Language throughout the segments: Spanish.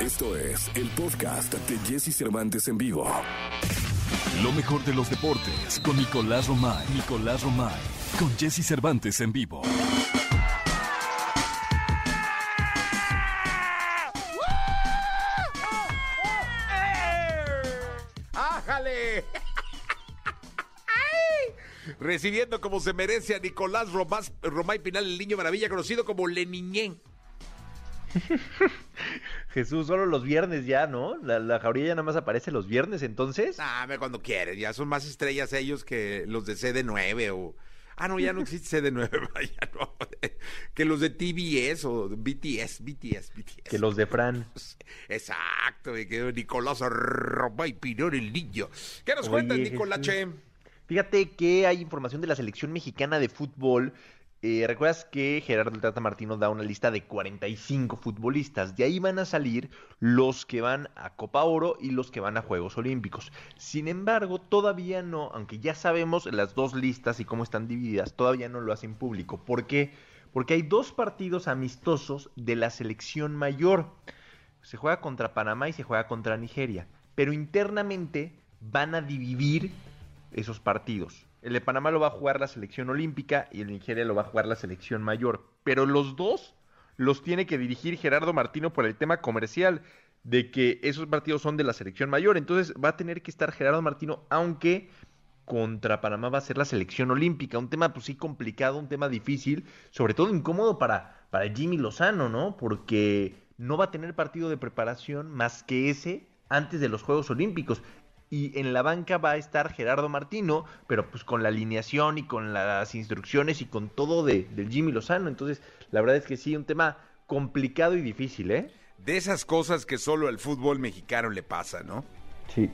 Esto es el podcast de Jesse Cervantes en vivo. Lo mejor de los deportes con Nicolás Romay. Nicolás Romay. Con Jesse Cervantes en vivo. ¡Ájale! Recibiendo como se merece a Nicolás Romás, Romay Pinal, el niño maravilla, conocido como Leniñén. Jesús, solo los viernes ya, ¿no? La, la jauría ya nada más aparece los viernes, entonces. Ah, cuando quieres, ya son más estrellas ellos que los de CD9 o... Ah, no, ya no existe CD9, vaya, no. Que los de TBS o BTS, BTS, BTS. Que los de Fran. Exacto, quedo Nicolás Romay Pinal, el niño. ¿Qué nos cuentas, Nicolache? Fíjate que hay información de la selección mexicana de fútbol. Eh, ¿Recuerdas que Gerardo el Tata Martino da una lista de 45 futbolistas? De ahí van a salir los que van a Copa Oro y los que van a Juegos Olímpicos. Sin embargo, todavía no, aunque ya sabemos las dos listas y cómo están divididas, todavía no lo hacen público. ¿Por qué? Porque hay dos partidos amistosos de la selección mayor. Se juega contra Panamá y se juega contra Nigeria. Pero internamente van a dividir esos partidos. El de Panamá lo va a jugar la selección olímpica y el de Nigeria lo va a jugar la selección mayor. Pero los dos los tiene que dirigir Gerardo Martino por el tema comercial de que esos partidos son de la selección mayor. Entonces va a tener que estar Gerardo Martino, aunque contra Panamá va a ser la selección olímpica. Un tema pues sí complicado, un tema difícil, sobre todo incómodo para, para Jimmy Lozano, ¿no? Porque no va a tener partido de preparación más que ese antes de los Juegos Olímpicos y en la banca va a estar Gerardo Martino, pero pues con la alineación y con las instrucciones y con todo de, del Jimmy Lozano. Entonces, la verdad es que sí, un tema complicado y difícil, ¿eh? De esas cosas que solo al fútbol mexicano le pasa, ¿no? Sí,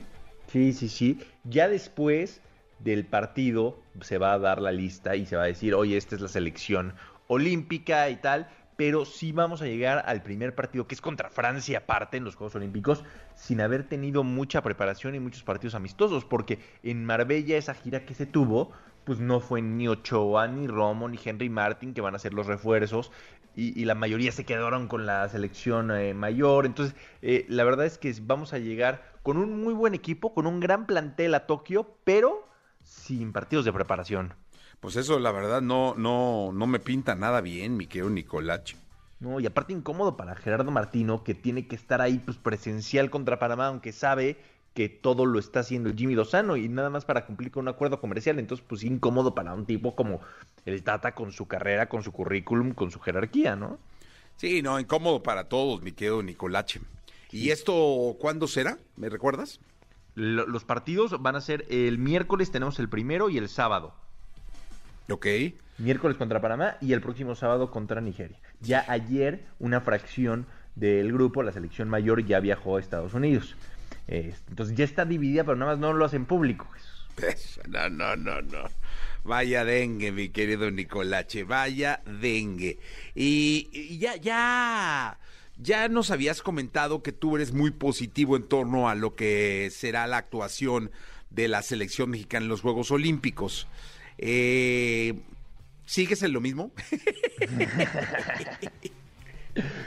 sí, sí, sí. Ya después del partido se va a dar la lista y se va a decir, oye, esta es la selección olímpica y tal, pero sí vamos a llegar al primer partido que es contra Francia aparte en los Juegos Olímpicos sin haber tenido mucha preparación y muchos partidos amistosos porque en Marbella esa gira que se tuvo pues no fue ni Ochoa, ni Romo, ni Henry Martin que van a ser los refuerzos y, la mayoría se quedaron con la selección eh, mayor entonces eh, la verdad es que vamos a llegar con un muy buen equipo, con un gran plantel a Tokio pero sin partidos de preparación. Pues eso, la verdad, no, no, no me pinta nada bien, mi querido Nicolache. No, y aparte incómodo para Gerardo Martino, que tiene que estar ahí pues presencial contra Panamá, aunque sabe que todo lo está haciendo Jimmy Lozano y nada más para cumplir con un acuerdo comercial. Entonces, pues incómodo para un tipo como el Tata con su carrera, con su currículum, con su jerarquía, ¿no? Sí, no, incómodo para todos, mi querido Nicolache. ¿Y esto cuándo será? ¿Me recuerdas? Lo- los partidos van a ser el miércoles, tenemos el primero y el sábado. Ok. Miércoles contra Panamá y el próximo sábado contra Nigeria. Ya ayer una fracción del grupo, la selección mayor, ya viajó a Estados Unidos. Eh, entonces ya está dividida, pero nada más no lo hacen público. Eso, No, no, no, no. Vaya dengue, mi querido Nicolache, vaya dengue. Y, y ya, ya, ya nos habías comentado que tú eres muy positivo en torno a lo que será la actuación de la selección mexicana en los Juegos Olímpicos. Eh, ¿Sigues en lo mismo?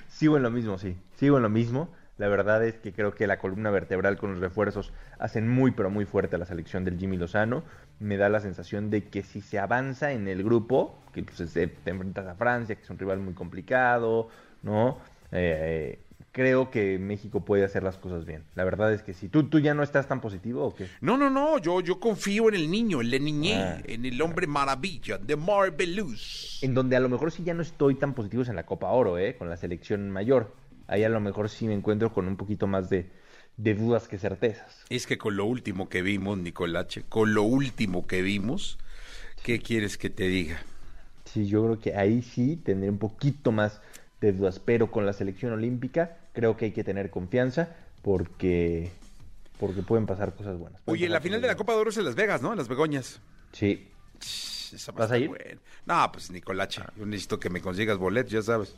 Sigo en lo mismo, sí. Sigo en lo mismo. La verdad es que creo que la columna vertebral con los refuerzos hacen muy, pero muy fuerte a la selección del Jimmy Lozano. Me da la sensación de que si se avanza en el grupo, que pues, te enfrentas a Francia, que es un rival muy complicado, ¿no? Eh, creo que México puede hacer las cosas bien. La verdad es que sí. ¿Tú, tú ya no estás tan positivo o qué? No, no, no, yo, yo confío en el niño, en la niñez, Ah. en el hombre maravilla, de Marvelous. En donde a lo mejor sí ya no estoy tan positivo es en la Copa Oro, ¿eh? Con la selección mayor. Ahí a lo mejor sí me encuentro con un poquito más de, de dudas que certezas. Es que con lo último que vimos, Nicolache, con lo último que vimos, ¿qué quieres que te diga? Sí, yo creo que ahí sí tendré un poquito más de dudas, pero con la selección olímpica creo que hay que tener confianza porque porque pueden pasar cosas buenas. Oye, la final de la. Copa de Oro es en Las Vegas, ¿no? En Las Begoñas. Sí. Esa va ¿Vas a ir? buena. No, pues Nicolache, yo necesito que me consigas boletos, ya sabes.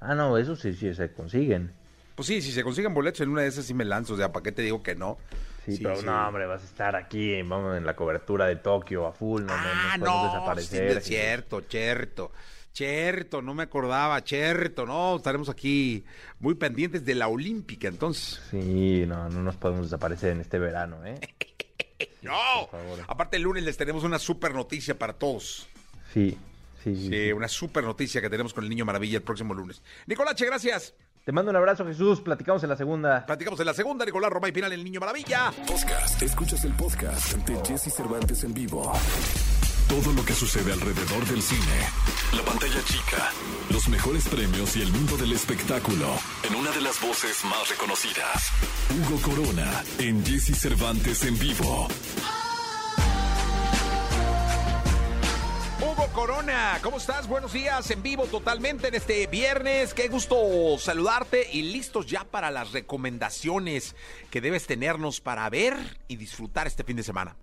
Ah, no, eso sí, sí se consiguen. Pues sí, si se consiguen boletos en una de esas sí me lanzo, o sea, ¿para qué te digo que no? Sí, pero no, hombre, vas a estar aquí, vamos en la cobertura de Tokio a full, no, no, ah, no no, sí, desaparecer. es cierto, cierto, Cierto, no me acordaba, cierto, no, estaremos aquí muy pendientes de la Olímpica, entonces. Sí, no, no nos podemos desaparecer en este verano, ¿eh? No, aparte el lunes les tenemos una super noticia para todos. Sí, sí, Sí, sí. una super noticia que tenemos con el Niño Maravilla el próximo lunes. Nicolache, gracias. Te mando un abrazo, Jesús. Platicamos en la segunda. Platicamos en la segunda, Nicolás Romay Pinal, el Niño Maravilla. Podcast. Escuchas el podcast de Jesse Cervantes en vivo. Todo lo que sucede alrededor del cine. La pantalla chica. Los mejores premios y el mundo del espectáculo. En una de las voces más reconocidas. Hugo Corona. En Jesse Cervantes en vivo. Hugo Corona, ¿cómo estás? Buenos días, en vivo totalmente en este viernes. Qué gusto saludarte y listos ya para las recomendaciones que debes tenernos para ver y disfrutar este fin de semana.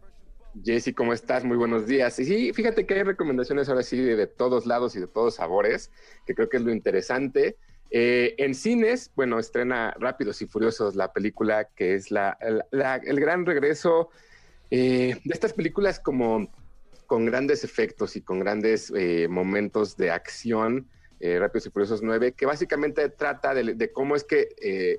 Jessy, ¿cómo estás? Muy buenos días. Y sí, fíjate que hay recomendaciones ahora sí de, todos lados y de todos sabores, que creo que es lo interesante. Eh, en cines, bueno, estrena Rápidos y Furiosos la película que es la, la- el gran regreso eh, de estas películas como con grandes efectos y con grandes eh, momentos de acción. eh, Rápidos y Furiosos 9, que básicamente trata de, cómo es que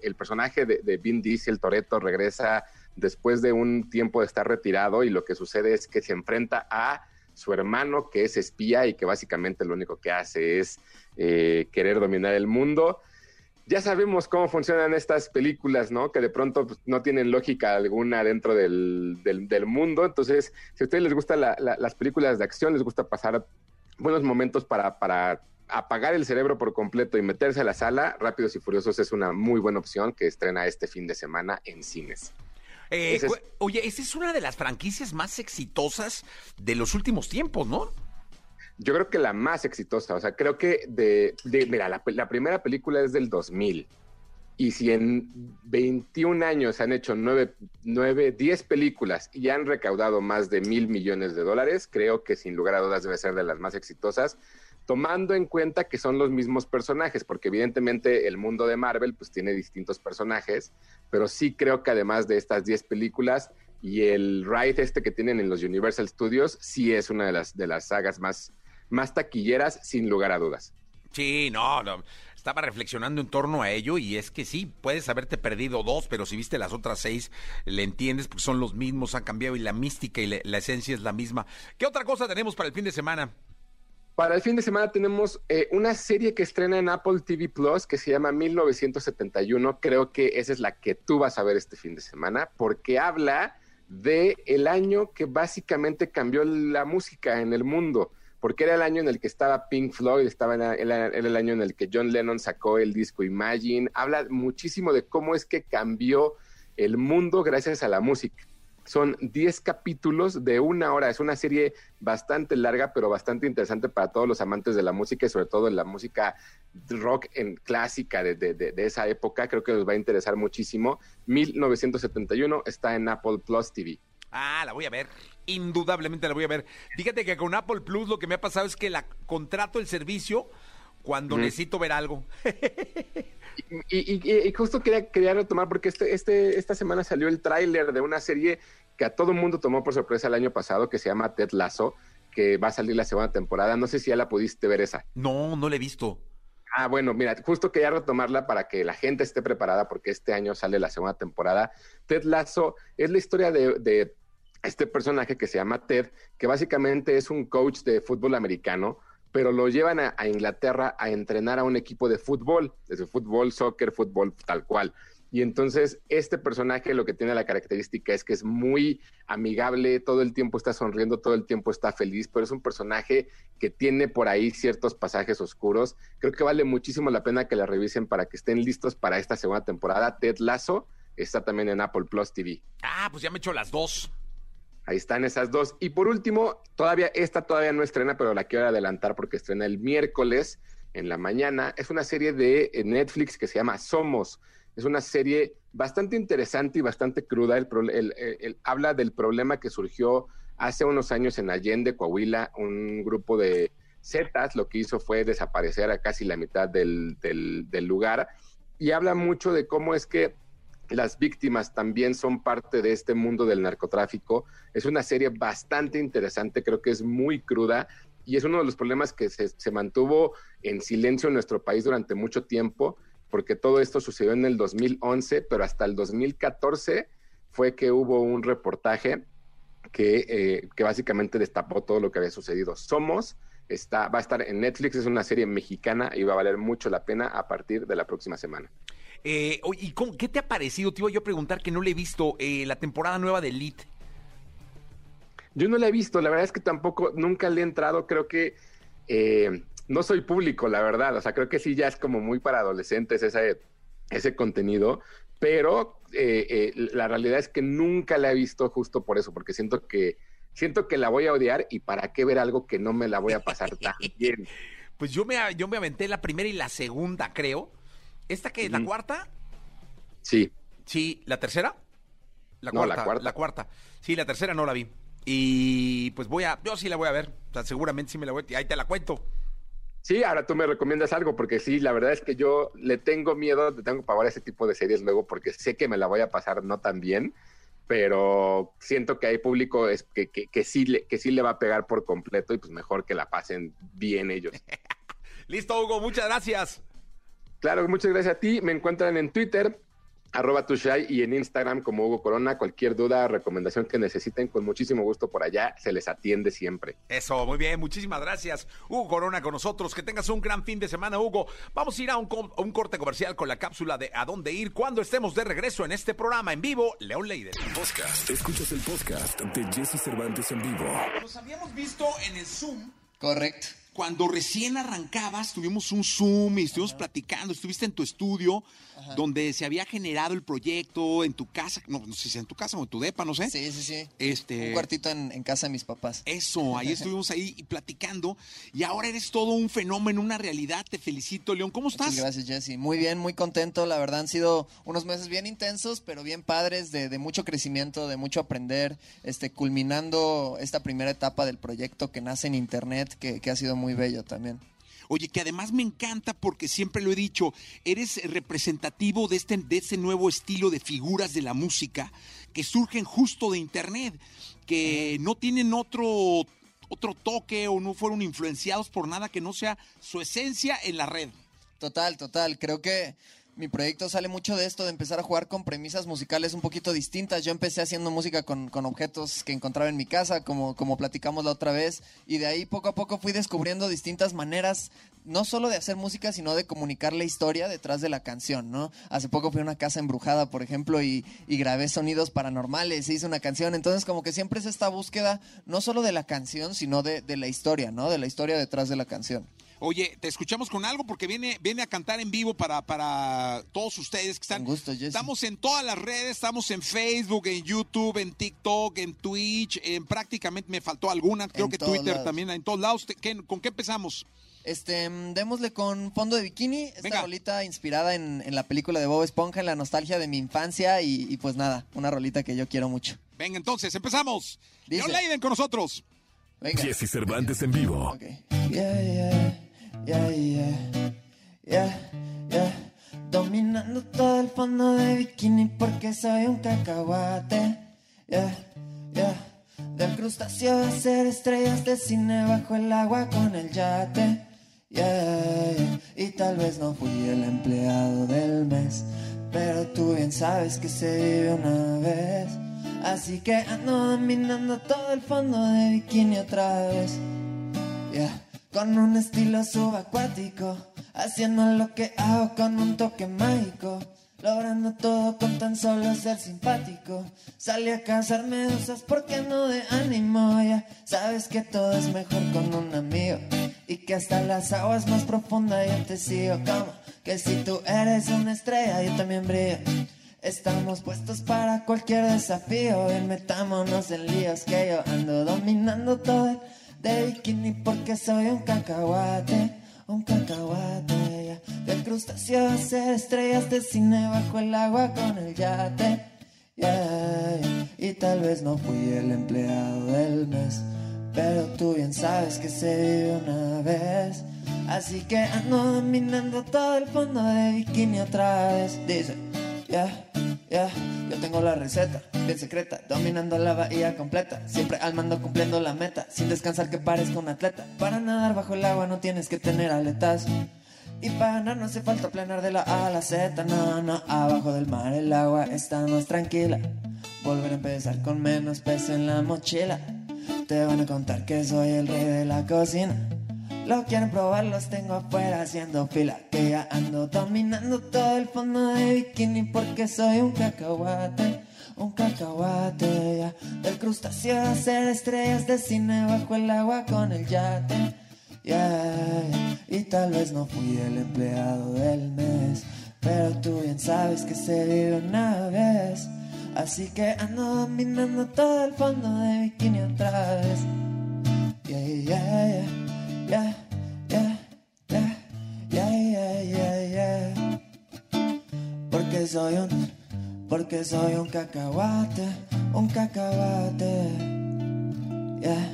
el personaje de, de Vin Diesel, Toretto, regresa después de un tiempo de estar retirado y lo que sucede es que se enfrenta a su hermano que es espía y que básicamente lo único que hace es eh, querer dominar el mundo. Ya sabemos cómo funcionan estas películas, ¿no? Que de pronto pues, no tienen lógica alguna dentro del, del- mundo. Entonces, si a ustedes les gustan la- la- las películas de acción, les gusta pasar buenos momentos para, para apagar el cerebro por completo y meterse a la sala, Rápidos y Furiosos es una muy buena opción que estrena este fin de semana en cines. Eh, Oye, esa es una de las franquicias más exitosas de los últimos tiempos, ¿no? Yo creo que la más exitosa, o sea, creo que de, de- mira, la, la primera película es del 2000. Y si en 21 años han hecho 9, 9, 10 películas y han recaudado más de mil millones de dólares, creo que sin lugar a dudas debe ser de las más exitosas, tomando en cuenta que son los mismos personajes, porque evidentemente el mundo de Marvel pues tiene distintos personajes, pero sí creo que además de estas 10 películas y el ride este que tienen en los Universal Studios, sí es una de las, de las sagas más, más taquilleras, sin lugar a dudas. Sí, no. Estaba reflexionando en torno a ello y es que sí, puedes haberte perdido dos, pero si viste las otras seis, le entiendes porque son los mismos, han cambiado y la mística y la esencia es la misma. ¿Qué otra cosa tenemos para el fin de semana? Para el fin de semana tenemos eh, una serie que estrena en Apple TV Plus que se llama 1971. Creo que esa es la que tú vas a ver este fin de semana porque habla de el año que básicamente cambió la música en el mundo. Porque era el año en el que estaba Pink Floyd, estaba era era el año en el que John Lennon sacó el disco Imagine. Habla muchísimo de cómo es que cambió el mundo gracias a la música. Son 10 capítulos de una hora. Es una serie bastante larga, pero bastante interesante para todos los amantes de la música y sobre todo en la música rock en clásica de, de- de- de esa época. Creo que les va a interesar muchísimo. 1971 está en Apple Plus TV. Ah, la voy a ver. Indudablemente la voy a ver. Fíjate que con Apple Plus lo que me ha pasado es que la contrato el servicio cuando necesito ver algo. Y, y- y justo quería, quería retomar porque este, este, esta semana salió el tráiler de una serie que a todo el mundo tomó por sorpresa el año pasado, que se llama Ted Lasso, que va a salir la segunda temporada. No sé si ya la pudiste ver esa. No, no la he visto. Ah, bueno, mira, justo quería retomarla para que la gente esté preparada porque este año sale la segunda temporada. Ted Lasso es la historia de, de este personaje que se llama Ted, que básicamente es un coach de fútbol americano, pero lo llevan a, Inglaterra a entrenar a un equipo de fútbol, desde fútbol, soccer, fútbol, tal cual. Y entonces este personaje lo que tiene la característica es que es muy amigable, todo el tiempo está sonriendo, todo el tiempo está feliz, pero es un personaje que tiene por ahí ciertos pasajes oscuros. Creo que vale muchísimo la pena que la revisen para que estén listos para esta segunda temporada. Ted Lasso está también en Apple Plus TV. Ah, pues ya me he hecho las dos. Ahí están esas dos. Y por último, todavía, esta todavía no estrena, pero la quiero adelantar porque estrena el miércoles en la mañana. Es una serie de eh, Netflix que se llama Somos. Es una serie bastante interesante y bastante cruda. El, habla del problema que surgió hace unos años en Allende, Coahuila, un grupo de Zetas lo que hizo fue desaparecer a casi la mitad del- del lugar y habla mucho de cómo es que las víctimas también son parte de este mundo del narcotráfico. Es una serie bastante interesante, creo que es muy cruda y es uno de los problemas que se, mantuvo en silencio en nuestro país durante mucho tiempo, porque todo esto sucedió en el 2011, pero hasta el 2014 fue que hubo un reportaje que, eh, que básicamente destapó todo lo que había sucedido. Somos está, va a estar en Netflix, es una serie mexicana y va a valer mucho la pena a partir de la próxima semana. Eh, ¿y cómo- qué te ha parecido? Te iba yo a preguntar que no le he visto eh, la temporada nueva de Elite. Yo no la he visto, la verdad es que tampoco, nunca le he entrado, creo que eh, no soy público, la verdad, o sea, creo que sí ya es como muy para adolescentes ese, ese contenido, pero eh, la realidad es que nunca la he visto justo por eso, porque siento que siento que la voy a odiar y para qué ver algo que no me la voy a pasar tan bien. Pues yo me, yo me aventé la primera y la segunda, creo. ¿Esta que es la cuarta? Sí, Sí, ¿la tercera? La No, cuarta, la cuarta. La cuarta. Sí, la tercera no la vi. Y pues voy a, yo sí la voy a ver. O sea, seguramente sí me la voy a, ahí te la cuento. Sí, ahora tú me recomiendas algo, porque sí, la verdad es que yo le tengo miedo, le tengo pavor a ese tipo de series luego, porque sé que me la voy a pasar no tan bien, pero siento que hay público es que, que, que sí le, que sí le va a pegar por completo y pues mejor que la pasen bien ellos. Listo, Hugo, muchas gracias. Claro, muchas gracias a ti. Me encuentran en Twitter, arroba tushai, y en Instagram como Hugo Corona. Cualquier duda, recomendación que necesiten, con muchísimo gusto por allá, se les atiende siempre. Eso, muy bien, muchísimas gracias. Hugo Corona con nosotros. Que tengas un gran fin de semana, Hugo. Vamos a ir a un, co- a un corte comercial con la cápsula de A dónde ir cuando estemos de regreso en este programa en vivo, León Leiden. Podcast. Escuchas el podcast de Jesse Cervantes en vivo. Nos habíamos visto en el Zoom Correcto. Cuando recién arrancabas, tuvimos un Zoom y estuvimos platicando, estuviste en tu estudio, donde se había generado el proyecto, en tu casa, no, no sé si en tu casa o en tu depa, no sé. Sí, sí, sí. Este, Un cuartito en, en casa de mis papás. Eso, ahí estuvimos ahí y platicando y ahora eres todo un fenómeno, una realidad. Te felicito, León. ¿Cómo estás? Muchas gracias, Jesse. Muy bien, muy contento. La verdad han sido unos meses bien intensos, pero bien padres, de, de mucho crecimiento, de mucho aprender, este, culminando esta primera etapa del proyecto que nace en Internet, que, que ha sido muy bello también. Oye, que además me encanta porque siempre lo he dicho, eres representativo de este, de este nuevo estilo de figuras de la música que surgen justo de Internet, que no tienen otro, otro toque o no fueron influenciados por nada que no sea su esencia en la red. Total, total. Creo que mi proyecto sale mucho de esto, de empezar a jugar con premisas musicales un poquito distintas. Yo empecé haciendo música con, con objetos que encontraba en mi casa, como, como platicamos la otra vez, y de ahí poco a poco fui descubriendo distintas maneras, no solo de hacer música, sino de comunicar la historia detrás de la canción, ¿no? Hace poco fui a una casa embrujada, por ejemplo, y, y grabé sonidos paranormales, hice una canción, entonces como que siempre es esta búsqueda, no solo de la canción, sino de, de la historia, ¿no? De la historia detrás de la canción. Oye, te escuchamos con algo porque viene, viene a cantar en vivo para, para todos ustedes que están. Con gusto, Jesse. Estamos en todas las redes, estamos en Facebook, en YouTube, en TikTok, en Twitch, en prácticamente me faltó alguna, creo En que Twitter lados. también, en todos lados. Te- ¿qué- ¿Con qué empezamos? Este, démosle con fondo de bikini, esta Venga. rolita inspirada en, en la película de Bob Esponja, en la nostalgia de mi infancia y, y pues nada, una rolita que yo quiero mucho. Venga, entonces, empezamos. Dice. Leon Leiden con nosotros. Venga. Jesse Cervantes en vivo. Yeah, yeah, soy un cacahuate. Yeah, yeah. Del crustáceo a hacer estrellas de cine bajo el agua con el yate. Yeah, yeah. Y tal vez no fui el empleado del mes, pero tú bien sabes que se vive una vez. Así que ando dominando todo el fondo de bikini otra vez. Yeah. Con un estilo subacuático, haciendo lo que hago con un toque mágico. Logrando todo con tan solo ser simpático. Salí a cazar medusas porque no de ánimo. Ya sabes que todo es mejor con un amigo. Y que hasta las aguas más profundas yo te sigo. Como que si tú eres una estrella, yo también brillo. Estamos puestos para cualquier desafío. Y metámonos en líos que yo ando dominando todo de bikini porque soy un cacahuate, un cacahuate. Ya. Del crustáceo a hacer estrellas de cine bajo el agua con el yate. yeah, yeah. Y tal vez no fui el empleado del mes, pero tú bien sabes que se vive una vez. Así que ando dominando todo el fondo de bikini otra vez. Dice. ya, ya. Yo tengo la receta, bien secreta, dominando la bahía completa. Siempre al mando cumpliendo la meta, sin descansar que parezca un atleta. Para nadar bajo el agua no tienes que tener aletas. Y ganar no hace falta planear de la A a la Z, no, no, abajo del mar el agua está más tranquila. Volver a empezar con menos peso en la mochila. Te van a contar que soy el rey de la cocina. Lo quieren probar, los tengo afuera haciendo fila. Que ya ando dominando todo el fondo de bikini porque soy un cacahuate. Un cacahuate, ya. Del crustáceo hacer estrellas de cine bajo el agua con el yate. Yeah. Y tal vez no fui el empleado del mes, pero tú bien sabes que se vive una vez. Así que ando dominando todo el fondo de bikini otra vez. Yeah, yeah, yeah, yeah. yeah, yeah, yeah, yeah Porque soy un, porque soy un cacahuate, un cacahuate, yeah,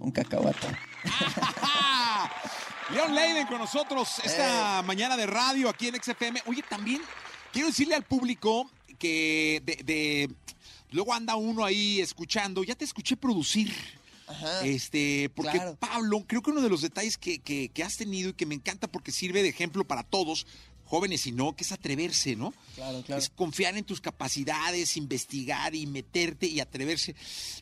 un cacahuate. Leon Leiden con nosotros esta Eh. mañana de radio aquí en XFM. Oye, también quiero decirle al público que de, de- luego anda uno ahí escuchando. Ya te escuché producir. Ajá. Este, porque claro. Pablo, creo que uno de los detalles que, que- que has tenido y que me encanta porque sirve de ejemplo para todos, jóvenes y no, que es atreverse, ¿no? Claro, claro. Es confiar en tus capacidades, investigar y meterte y atreverse.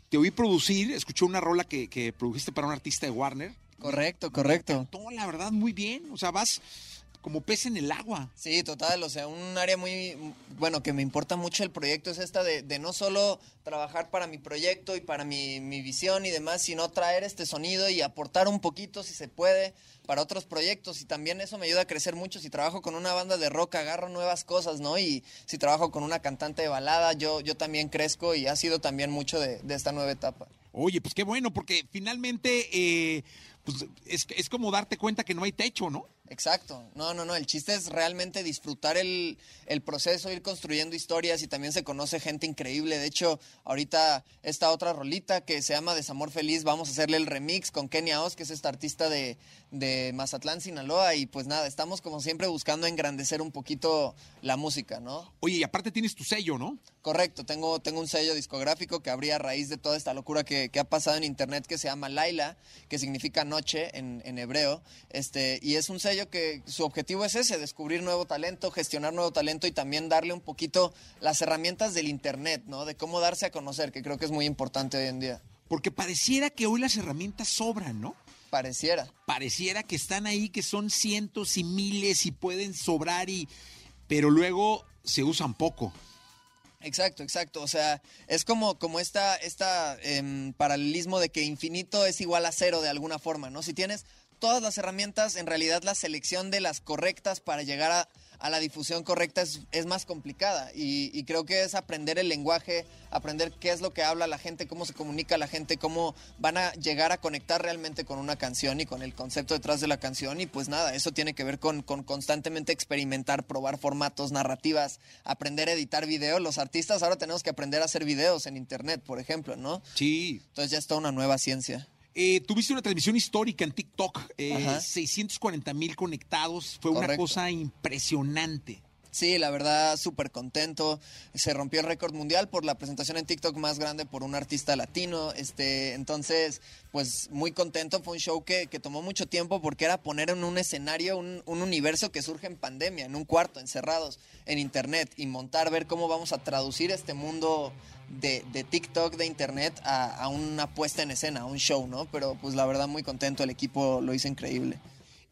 Te oí producir, escuché una rola que, que produjiste para un artista de Warner. Correcto, correcto. Todo, la verdad, muy bien. O sea, vas como pez en el agua. Sí, total, o sea, un área muy, bueno, que me importa mucho el proyecto es esta de, de no solo trabajar para mi proyecto y para mi, mi visión y demás, sino traer este sonido y aportar un poquito, si se puede, para otros proyectos. Y también eso me ayuda a crecer mucho. Si trabajo con una banda de rock, agarro nuevas cosas, ¿no? Y si trabajo con una cantante de balada, yo, yo también crezco y ha sido también mucho de, de esta nueva etapa. Oye, pues qué bueno, porque finalmente eh, pues es, es como darte cuenta que no hay techo, ¿no? Exacto. No, no, no. El chiste es realmente disfrutar el, el proceso, ir construyendo historias y también se conoce gente increíble. De hecho, ahorita esta otra rolita que se llama Desamor Feliz, vamos a hacerle el remix con Kenia Oz, que es esta artista de, de Mazatlán, Sinaloa. Y pues nada, estamos como siempre buscando engrandecer un poquito la música, ¿no? Oye, y aparte tienes tu sello, ¿no? Correcto, tengo, tengo un sello discográfico que abrí a raíz de toda esta locura que, que ha pasado en internet que se llama Laila, que significa noche en, en hebreo. Este, y es un sello que su objetivo es ese, descubrir nuevo talento, gestionar nuevo talento y también darle un poquito las herramientas del internet, ¿no? De cómo darse a conocer, que creo que es muy importante hoy en día. Porque pareciera que hoy las herramientas sobran, ¿no? Pareciera. Pareciera que están ahí, que son cientos y miles y pueden sobrar y... Pero luego se usan poco. Exacto, exacto. O sea, es como, como esta, esta em, paralelismo de que infinito es igual a cero de alguna forma, ¿no? Si tienes todas las herramientas, en realidad la selección de las correctas para llegar a, a la difusión correcta es, es más complicada. Y, y creo que es aprender el lenguaje, aprender qué es lo que habla la gente, cómo se comunica la gente, cómo van a llegar a conectar realmente con una canción y con el concepto detrás de la canción. Y pues nada, eso tiene que ver con, con constantemente experimentar, probar formatos, narrativas, aprender a editar video. Los artistas ahora tenemos que aprender a hacer videos en internet, por ejemplo, ¿no? Sí. Entonces ya es toda una nueva ciencia. Eh, tuviste una transmisión histórica en TikTok, eh, Ajá. 640 mil conectados, fue una cosa impresionante. Sí, la verdad, súper contento. Se rompió el récord mundial por la presentación en TikTok más grande por un artista latino. Este, entonces, pues muy contento. Fue un show que, que tomó mucho tiempo porque era poner en un escenario un, un universo que surge en pandemia, en un cuarto, encerrados, en internet, y montar, ver cómo vamos a traducir este mundo de, de TikTok, de internet, a, a una puesta en escena, a un show, ¿no? Pero pues la verdad, muy contento. El equipo lo hizo increíble.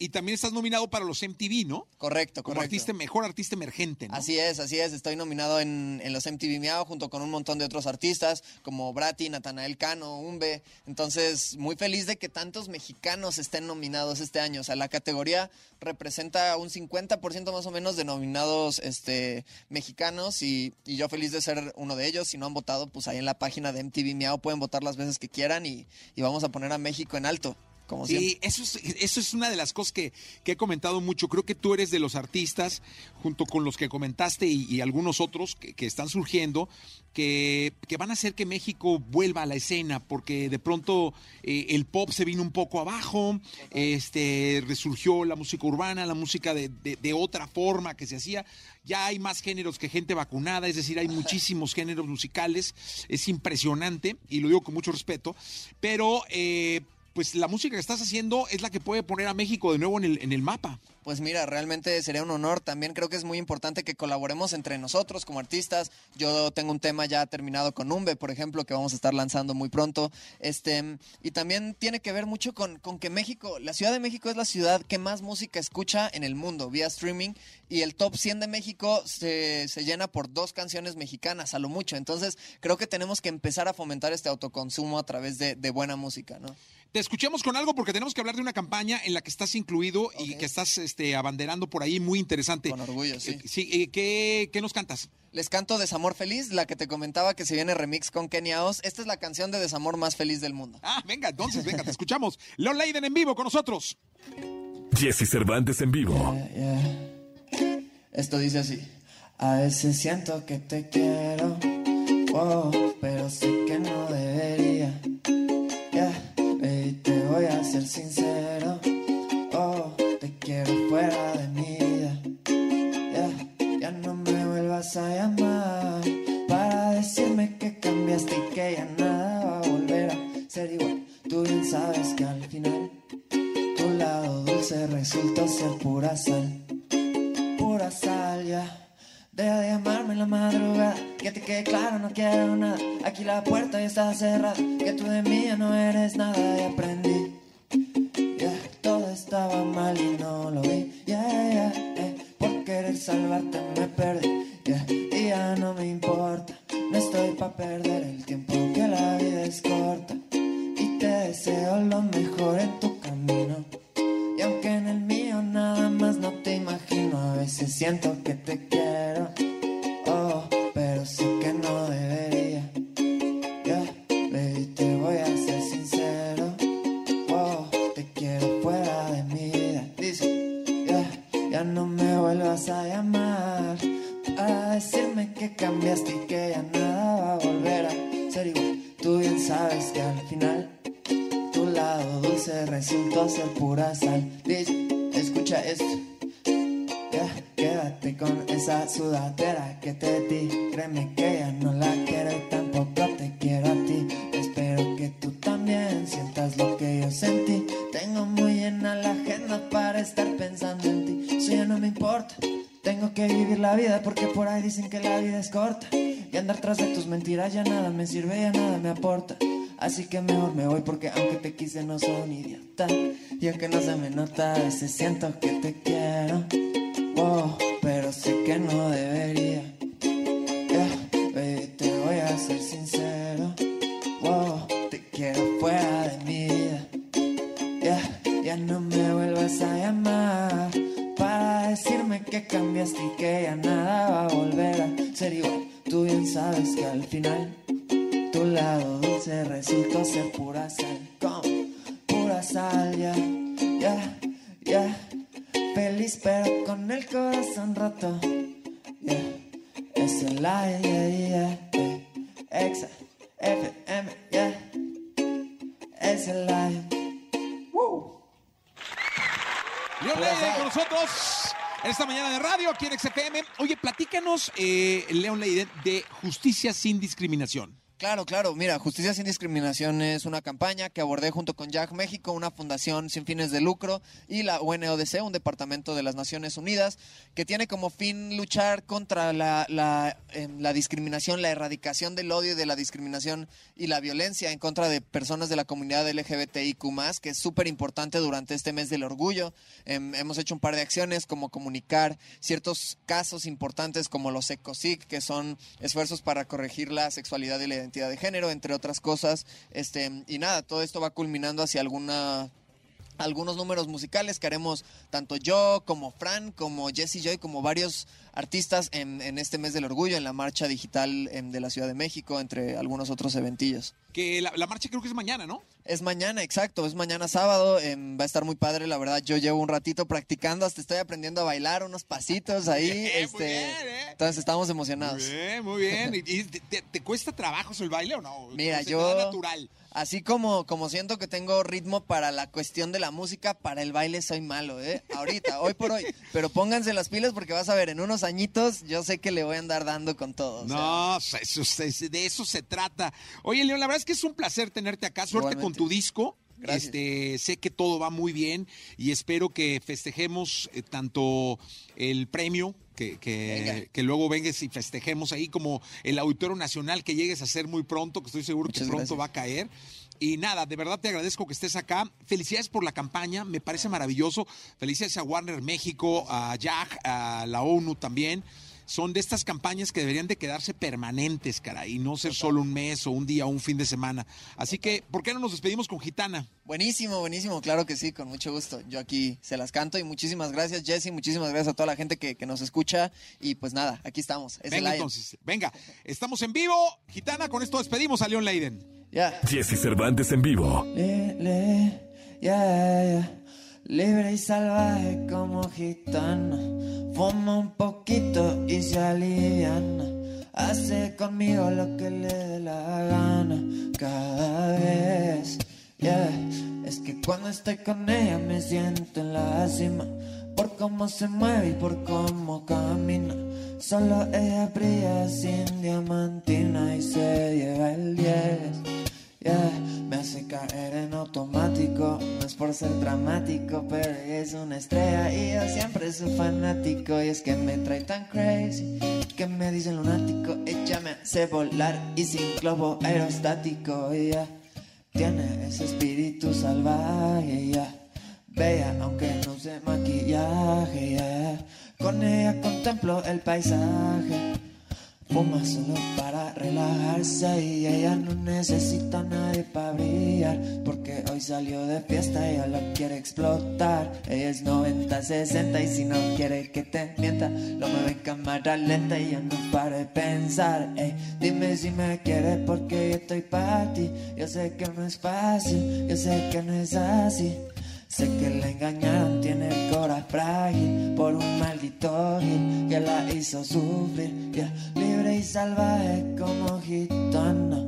Y también estás nominado para los MTV, ¿no? Correcto, Como correcto. artista, mejor artista emergente, ¿no? Así es, así es. Estoy nominado en, en los MTV Miau junto con un montón de otros artistas como Brati, Natanael Cano, Umbe. Entonces, muy feliz de que tantos mexicanos estén nominados este año. O sea, la categoría representa un 50% más o menos de nominados este, mexicanos y, y yo feliz de ser uno de ellos. Si no han votado, pues ahí en la página de MTV Miau pueden votar las veces que quieran y, y vamos a poner a México en alto. Como. Sí, eso es, eso es una de las cosas que, que he comentado mucho. Creo que tú eres de los artistas, junto con los que comentaste y, y algunos otros que, que están surgiendo, que, que van a hacer que México vuelva a la escena, porque de pronto eh, el pop se vino un poco abajo, este resurgió la música urbana, la música de, de- de otra forma que se hacía. Ya hay más géneros que gente vacunada, es decir, hay muchísimos géneros musicales. Es impresionante, y lo digo con mucho respeto, pero eh, pues la música que estás haciendo es la que puede poner a México de nuevo en el, en el mapa. Pues mira, realmente sería un honor. También creo que es muy importante que colaboremos entre nosotros como artistas. Yo tengo un tema ya terminado con Umbe, por ejemplo, que vamos a estar lanzando muy pronto. Este, y también tiene que ver mucho con, que México, la Ciudad de México es la ciudad que más música escucha en el mundo vía streaming. Y el top 100 de México se, llena por dos canciones mexicanas, a lo mucho. Entonces, creo que tenemos que empezar a fomentar este autoconsumo a través de buena música, ¿no? Te escuchemos con algo porque tenemos que hablar de una campaña en la que estás incluido y que estás este, abanderando por ahí muy interesante. Con orgullo, sí. Eh, sí, eh, ¿qué, qué nos cantas? Les canto Desamor Feliz, la que te comentaba que se viene remix con Kenia Oz. Esta es la canción de desamor más feliz del mundo. Ah, venga, entonces, venga, te escuchamos. Leon Leiden en vivo con nosotros. Jesse Cervantes en vivo. Yeah. Esto dice así. A veces siento que te quiero, oh, pero sé que no debería. Vuelvas a llamar para decirme que cambiaste y que ya nada va a volver a ser igual. Tú bien sabes que al final tu lado dulce resultó ser pura sal, pura sal ya. Deja de llamarme en la madrugada, que te quede claro, no quiero nada. Aquí la puerta ya está cerrada, que tú de mí ya no eres nada y aprendí. Ya, todo estaba mal y no lo vi. Ya, ya, eh, por querer salvarte me perdí. No me importa, no estoy pa' perder el tiempo, que la vida es corta. Y te deseo lo mejor en tu camino. Y aunque en el mío nada más no te imagino, a veces siento que te que yo sentí. Tengo muy llena la agenda para estar pensando en ti. Eso ya no me importa. Tengo que vivir la vida porque por ahí dicen que la vida es corta. Y andar tras de tus mentiras ya nada me sirve, ya nada me aporta. Así que mejor me voy porque aunque te quise no soy un idiota. Y aunque no se me nota, a veces siento que te quiero. Wow, pero sé que no debería. Cambiaste y que ya nada va a volver a ser igual. Tú bien sabes que al final tu lado dulce resultó ser pura sal. Como pura sal, ya, ya, ya. Feliz pero con el corazón roto. Yeah, es el aire, yeah, yeah. Esta mañana de radio aquí en XFM. Oye, platícanos, eh, Leon Leiden, de Justicia sin Discriminación. Claro, claro. Mira, Justicia sin Discriminación es una campaña que abordé junto con Jack México, una fundación sin fines de lucro, y la UNODC, un departamento de las Naciones Unidas, que tiene como fin luchar contra la, la, em, discriminación, la erradicación del odio y de la discriminación y la violencia en contra de personas de la comunidad LGBTIQ, que es súper importante durante este mes del orgullo. Em, hemos hecho un par de acciones como comunicar ciertos casos importantes como los ECOSIC, que son esfuerzos para corregir la sexualidad y la identidad de género, entre otras cosas. Este, y nada, todo esto va culminando hacia alguna algunos números musicales que haremos tanto yo como Fran, como Jesse Joy, como varios artistas en, en este mes del orgullo, en la marcha digital em, de la Ciudad de México, entre algunos otros eventillos. Que la, la marcha creo que es mañana, ¿no? Es mañana, exacto, es mañana sábado, em, va a estar muy padre, la verdad, yo llevo un ratito practicando, hasta estoy aprendiendo a bailar unos pasitos ahí, este, bien, ¿eh? entonces estamos emocionados. Muy bien, muy bien. ¿Y, y te, te- te cuesta trabajo el baile o no? Mira, ¿O se te yo- natural. Así como, como siento que tengo ritmo para la cuestión de la música, para el baile soy malo, ¿eh? Ahorita, hoy por hoy. Pero pónganse las pilas porque vas a ver, en unos añitos yo sé que le voy a andar dando con todo. o sea, No, eso, se- de eso se trata. Oye, León, la verdad es que es un placer tenerte acá. Suerte con tu disco. Gracias. Este, sé que todo va muy bien y espero que festejemos eh, tanto el premio, que, que, que luego vengues y festejemos ahí como el Auditorio Nacional que llegues a ser muy pronto, que estoy seguro que pronto gracias. va a caer. Y nada, de verdad te agradezco que estés acá. Felicidades por la campaña, me parece maravilloso. Felicidades a Warner México, a Jack, a la ONU también. Son de estas campañas que deberían de quedarse permanentes, cara, y no ser solo un mes o un día o un fin de semana. Así que, ¿por qué no nos despedimos con Gitana? Buenísimo, buenísimo, claro que sí, con mucho gusto. Yo aquí se las canto y muchísimas gracias, Jesse, muchísimas gracias a toda la gente que, que nos escucha. Y pues nada, aquí estamos. Es Venga entonces, venga, estamos en vivo. Gitana, con esto despedimos a León Leiden. Ya. Jesse Cervantes en vivo. Le, yeah, yeah. Libre y salvaje como gitana. Fuma un poquito y se aliviana. Hace conmigo lo que le dé la gana. Cada vez, yeah. Es que cuando estoy con ella me siento en la cima. Por cómo se mueve y por cómo camina. Solo ella brilla sin diamantina y se lleva el 10. Yeah, me hace caer en automático. No es por ser dramático, pero ella es una estrella y yo siempre soy fanático. Y es que me trae tan crazy que me dice lunático. Ella me hace volar y sin globo aerostático. Ya tiene ese espíritu salvaje. Ya bella, aunque no use maquillaje. ya. Con ella contemplo el paisaje. Fuma solo para relajarse y ella no necesita a nadie para brillar Porque hoy salió de fiesta y ella lo quiere explotar. Ella es 90-60 y si no quiere que te mienta Lo mueve en cámara lenta y ya no para de pensar. Ey, Dime si me quieres porque yo estoy para ti. Yo sé que no es fácil, yo sé que no es así Sé que la engañaron, tiene el corazón frágil por un maldito hit que la hizo sufrir. Yeah, libre y salvaje como gitana,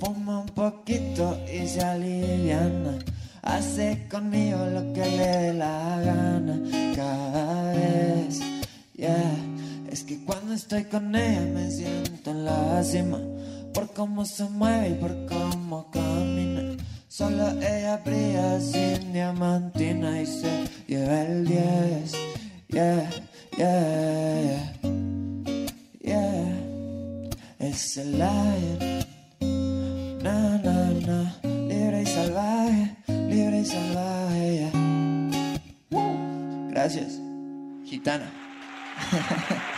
fuma un poquito y se aliviana. Hace conmigo lo que le dé la gana cada vez. Yeah, es que cuando estoy con ella me siento en la cima por cómo se mueve y por cómo camina. Solo ella brilla sin diamantina y se lleva el 10. Yeah, yeah, yeah. Yeah, es el lion. Na, na, na. Libre y salvaje, libre y salvaje. yeah. Gracias, gitana.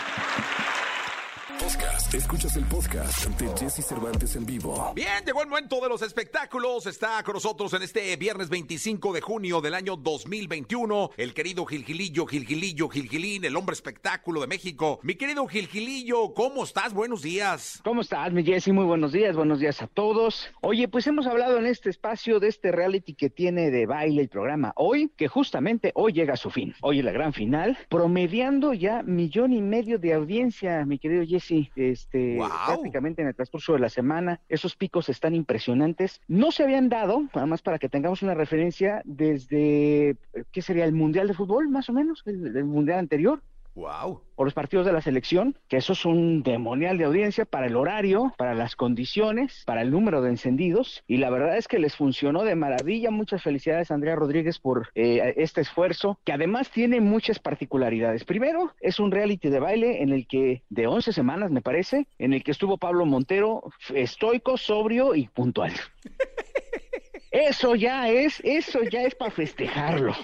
Podcast. Escuchas el podcast de Jesse Cervantes en vivo. Bien, llegó el momento de los espectáculos. Está con nosotros en este viernes 25 de junio del año 2021 el querido Gilgilillo, Gilgilillo, Gilgilín, el hombre espectáculo de México. Mi querido Gilgilillo, ¿cómo estás? Buenos días. ¿Cómo estás, mi Jessy? Muy buenos días, buenos días a todos. Oye, pues hemos hablado en este espacio de este reality que tiene de baile el programa hoy, que justamente hoy llega a su fin. Hoy es la gran final, promediando ya millón y medio de audiencia, mi querido Jesse. Este, prácticamente en el transcurso de la semana, esos picos están impresionantes. No se habían dado, nada más para que tengamos una referencia, desde, ¿qué sería? El Mundial de Fútbol, más o menos, el, el Mundial anterior Wow. o los partidos de la selección, que eso es un demonial de audiencia para el horario, para las condiciones, para el número de encendidos, y la verdad es que les funcionó de maravilla. Muchas felicidades, Andrea Rodríguez, por eh, este esfuerzo, que además tiene muchas particularidades. Primero, es un reality de baile en el que, de 11 semanas, me parece, en el que estuvo Pablo Montero, estoico, sobrio y puntual. Eso ya es, eso ya es para festejarlo.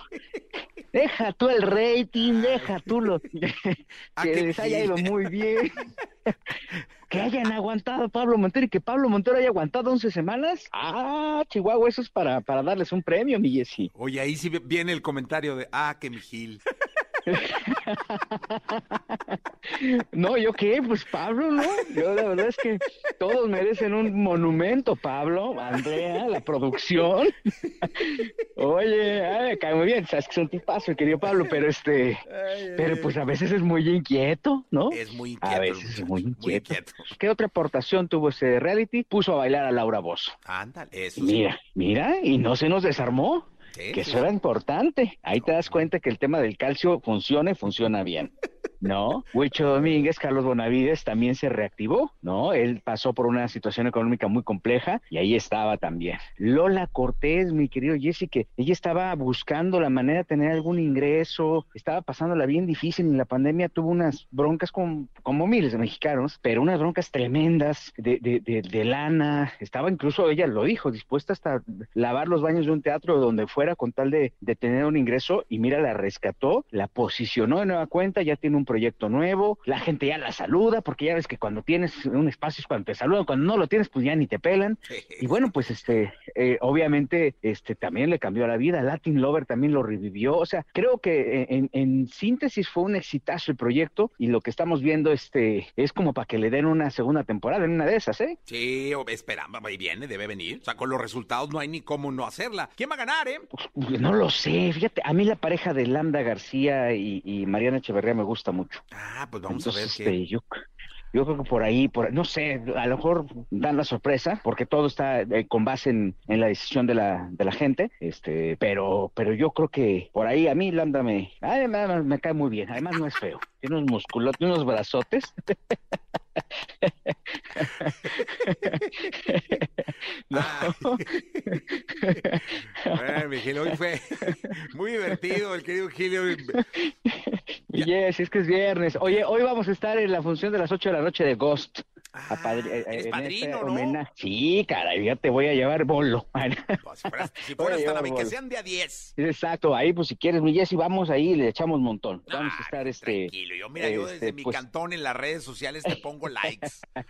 Deja tú el rating, deja tú lo Ah, que les haya ido muy bien. que hayan aguantado Pablo Montero y que Pablo Montero haya aguantado 11 semanas. Ah, Chihuahua, eso es para, para darles un premio, mi Jessy. Oye, ahí sí viene el comentario de, ah, que mi Gil. No, ¿yo qué? Pues Pablo, ¿no? Yo la verdad es que todos merecen un monumento, Pablo, Andrea, la producción. Oye, ay, me cae muy bien, sabes que es un tipazo, el querido Pablo, pero este, pero pues a veces es muy inquieto, ¿no? Es muy inquieto. A veces es muy muy inquieto. ¿Qué otra aportación tuvo ese reality? Puso a bailar a Laura Bozo. Ándale, eso sí. Mira, mira, y no se nos desarmó. Que eso era importante. Ahí te das cuenta que el tema del calcio funciona y funciona bien. ¿No? Huicho Domínguez, Carlos Bonavides también se reactivó, ¿no? Él pasó por una situación económica muy compleja y ahí estaba también. Lola Cortés, mi querido Jesse, que ella estaba buscando la manera de tener algún ingreso, estaba pasándola bien difícil en la pandemia, tuvo unas broncas con, como miles de mexicanos, pero unas broncas tremendas de, de, de, de lana, estaba incluso, ella lo dijo, dispuesta hasta lavar los baños de un teatro donde fuera con tal de, de tener un ingreso y mira, la rescató, la posicionó de nueva cuenta, ya tiene un proyecto nuevo, la gente ya la saluda, porque ya ves que cuando tienes un espacio es cuando te saludan, cuando no lo tienes pues ya ni te pelan. Y bueno, pues este, eh, obviamente, este también le cambió la vida. Latin Lover también lo revivió. O sea, creo que eh, en, en síntesis fue un exitazo el proyecto y lo que estamos viendo este es como para que le den una segunda temporada en una de esas, ¿eh? Sí, esperamos, ahí viene, debe venir. O sea, con los resultados no hay ni cómo no hacerla. ¿Quién va a ganar, eh? Pues, No lo sé, fíjate, a mí la pareja de Lambda García y, y Mariana Echeverría me gusta mucho. Ah, pues vamos Entonces, a ver qué. este, yo, yo creo que por ahí, por, no sé, a lo mejor dan la sorpresa, porque todo está eh, con base en, en la decisión de la, de la gente, este, pero, pero yo creo que por ahí a mí Lambda me, ay, me, cae muy bien, además no es feo, tiene unos musculotes, tiene unos brazotes. No. Bueno, mi Gil, hoy fue muy divertido el querido Gilio. Y yes, es que es viernes. Oye, hoy vamos a estar en la función de las 8 de la noche de Ghost. Ah, A padri- eh, eres en padrino, este ¿no? homenaje. Sí, caray, ya te voy a llevar bolo. Pues, si fueras, si fueras tan que sean de a 10. Exacto, ahí pues si quieres, mi Jessy, vamos ahí le echamos un montón. Vamos a Ah, estar este... Tranquilo, yo mira, yo desde este, mi pues- cantón en las redes sociales te pongo likes.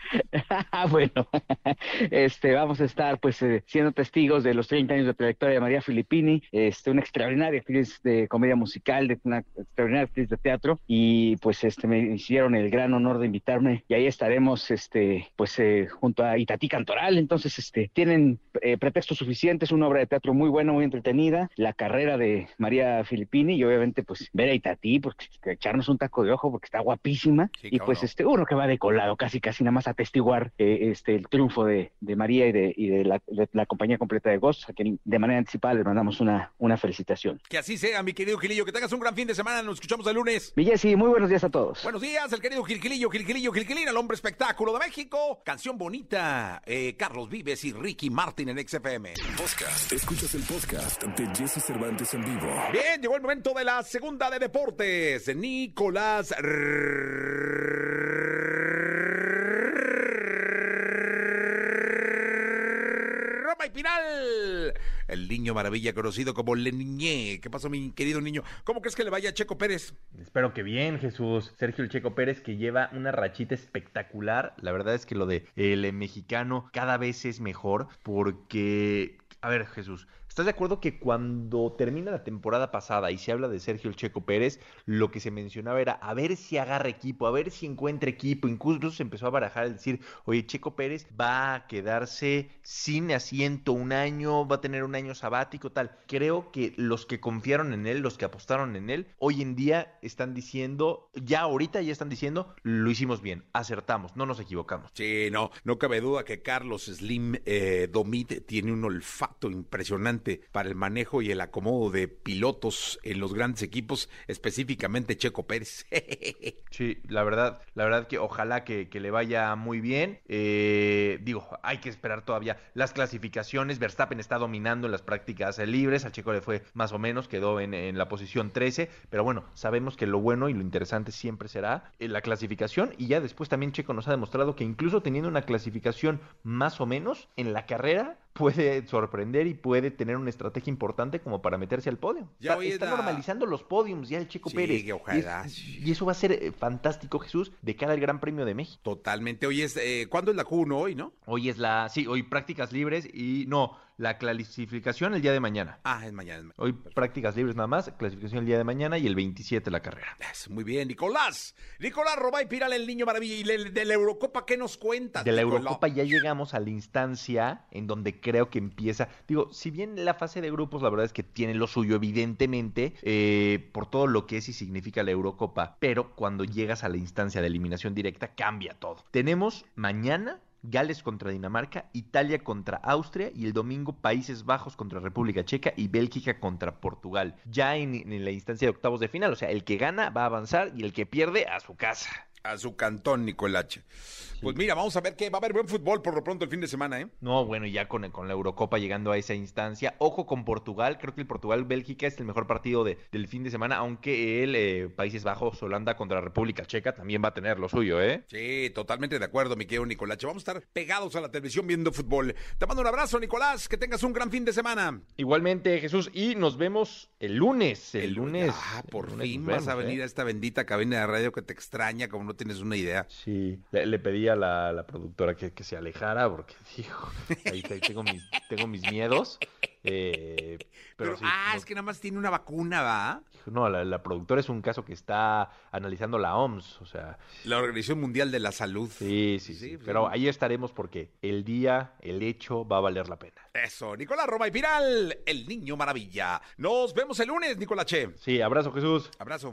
Ah, bueno, este, vamos a estar pues eh, siendo testigos de los 30 años de trayectoria de María Filippini, este, una extraordinaria actriz de comedia musical, de una extraordinaria actriz de teatro y pues este me hicieron el gran honor de invitarme y ahí estaremos este pues eh, junto a Itatí Cantoral, entonces este tienen eh, pretextos suficientes, una obra de teatro muy buena, muy entretenida, la carrera de María Filippini y obviamente pues ver a Itatí porque echarnos un taco de ojo porque está guapísima Sí, y pues este uno que va de colado casi casi nada más atestiguar eh, este el triunfo de, de María y de, y de, la, de la compañía completa de Ghost, a quien de manera anticipada les mandamos una, una felicitación. Que así sea, mi querido Gilillo. Que tengas un gran fin de semana. Nos escuchamos el lunes. Mi Jessy, muy buenos días a todos. Buenos días, el querido Gilgilillo, Gilgilillo, Gilgilín, el hombre espectáculo de México. Canción bonita, eh, Carlos Vives y Ricky Martin en XFM. Podcast. Escuchas el podcast de Jesse Cervantes en vivo. Bien, llegó el momento de la segunda de deportes. Nicolás Roma y Pinal. El niño maravilla conocido como Le Niñé. ¿Qué pasó, mi querido niño? ¿Cómo crees que le vaya a Checo Pérez? Espero que bien, Jesús. Sergio El Checo Pérez, que lleva una rachita espectacular. La verdad es que lo de el mexicano cada vez es mejor porque, a ver, Jesús, ¿estás de acuerdo que cuando termina la temporada pasada y se habla de Sergio El Checo Pérez, lo que se mencionaba era a ver si agarra equipo, a ver si encuentra equipo? Incluso se empezó a barajar el decir, oye, Checo Pérez va a quedarse sin asiento un año, va a tener un año sabático, tal. Creo que los que confiaron en él, los que apostaron en él, hoy en día están diciendo, ya ahorita ya están diciendo, lo hicimos bien, acertamos, no nos equivocamos. Sí, no, no cabe duda que Carlos Slim eh, tiene un olfato impresionante para el manejo y el acomodo de pilotos en los grandes equipos, específicamente Checo Pérez. Sí, la verdad, la verdad que ojalá que, le vaya muy bien. Eh, digo, hay que esperar todavía las clasificaciones. Verstappen está dominando en las prácticas libres. Al Checo le fue más o menos, quedó en, en la posición 13. Pero bueno, sabemos que lo bueno y lo interesante siempre será eh, la clasificación. Y ya después también Checo nos ha demostrado que incluso teniendo una clasificación más o menos en la carrera, puede sorprender y puede tener una estrategia importante como para meterse al podio. Ya Está- está la- normalizando los podiums ya el Checo Sí, Pérez. ojalá. Y es- y eso va a ser eh, fantástico, Jesús, de cara al Gran Premio de México. Totalmente. Hoy es, eh, ¿cuándo es la Q1 hoy, no? Hoy es la, sí, hoy prácticas libres y no, la clasificación el día de mañana. Ah, es mañana. es ma- Hoy prácticas libres nada más, clasificación el día de mañana y el 27 la carrera. Eso, Muy bien, Nicolás. Nicolás Robay Piral, el niño maravilla. ¿Y le- de la Eurocopa qué nos cuentas? De la Nicolás? Eurocopa ya llegamos a la instancia en donde creo que empieza. Digo, si bien la fase de grupos, la verdad es que tiene lo suyo, evidentemente, eh, por todo lo que es y significa la Eurocopa, pero cuando llegas a la instancia de eliminación directa, cambia todo. Tenemos mañana. Gales contra Dinamarca, Italia contra Austria y el domingo Países Bajos contra República Checa y Bélgica contra Portugal. Ya en, la instancia de octavos de final, o sea, el que gana va a avanzar y el que pierde a su casa. A su cantón, Nicolache. Pues mira, vamos a ver que va a haber buen fútbol por lo pronto el fin de semana, ¿eh? No, bueno, ya con, con la Eurocopa llegando a esa instancia. Ojo con Portugal, creo que el Portugal-Bélgica es el mejor partido de- del fin de semana, aunque el eh, Países Bajos, Holanda contra República Checa también va a tener lo suyo, ¿eh? Sí, totalmente de acuerdo, mi querido Nicolache. Vamos a estar pegados a la televisión viendo fútbol. Te mando un abrazo, Nicolás. Que tengas un gran fin de semana. Igualmente, Jesús, y nos vemos el lunes. El, lunes. Ah, por el lunes fin vas a vemos, venir ¿eh? a esta bendita cabina de radio que te extraña, como no tienes una idea. Sí, le, le pedí a la, la productora que, que se alejara porque dijo, ahí, ahí tengo, mis, tengo mis miedos. eh, pero Pero, sí, ah, no- es que nada más tiene una vacuna, ¿va? No, la, la productora es un caso que está analizando la OMS, o sea, La Organización Mundial de la Salud. sí, sí, Sí, sí. pues, Pero sí. ahí estaremos porque el día, el hecho va a valer la pena. Eso, Nicolás Roma y Piral, el niño maravilla. Nos vemos el lunes, Nicolache. Sí, abrazo Jesús. Abrazo.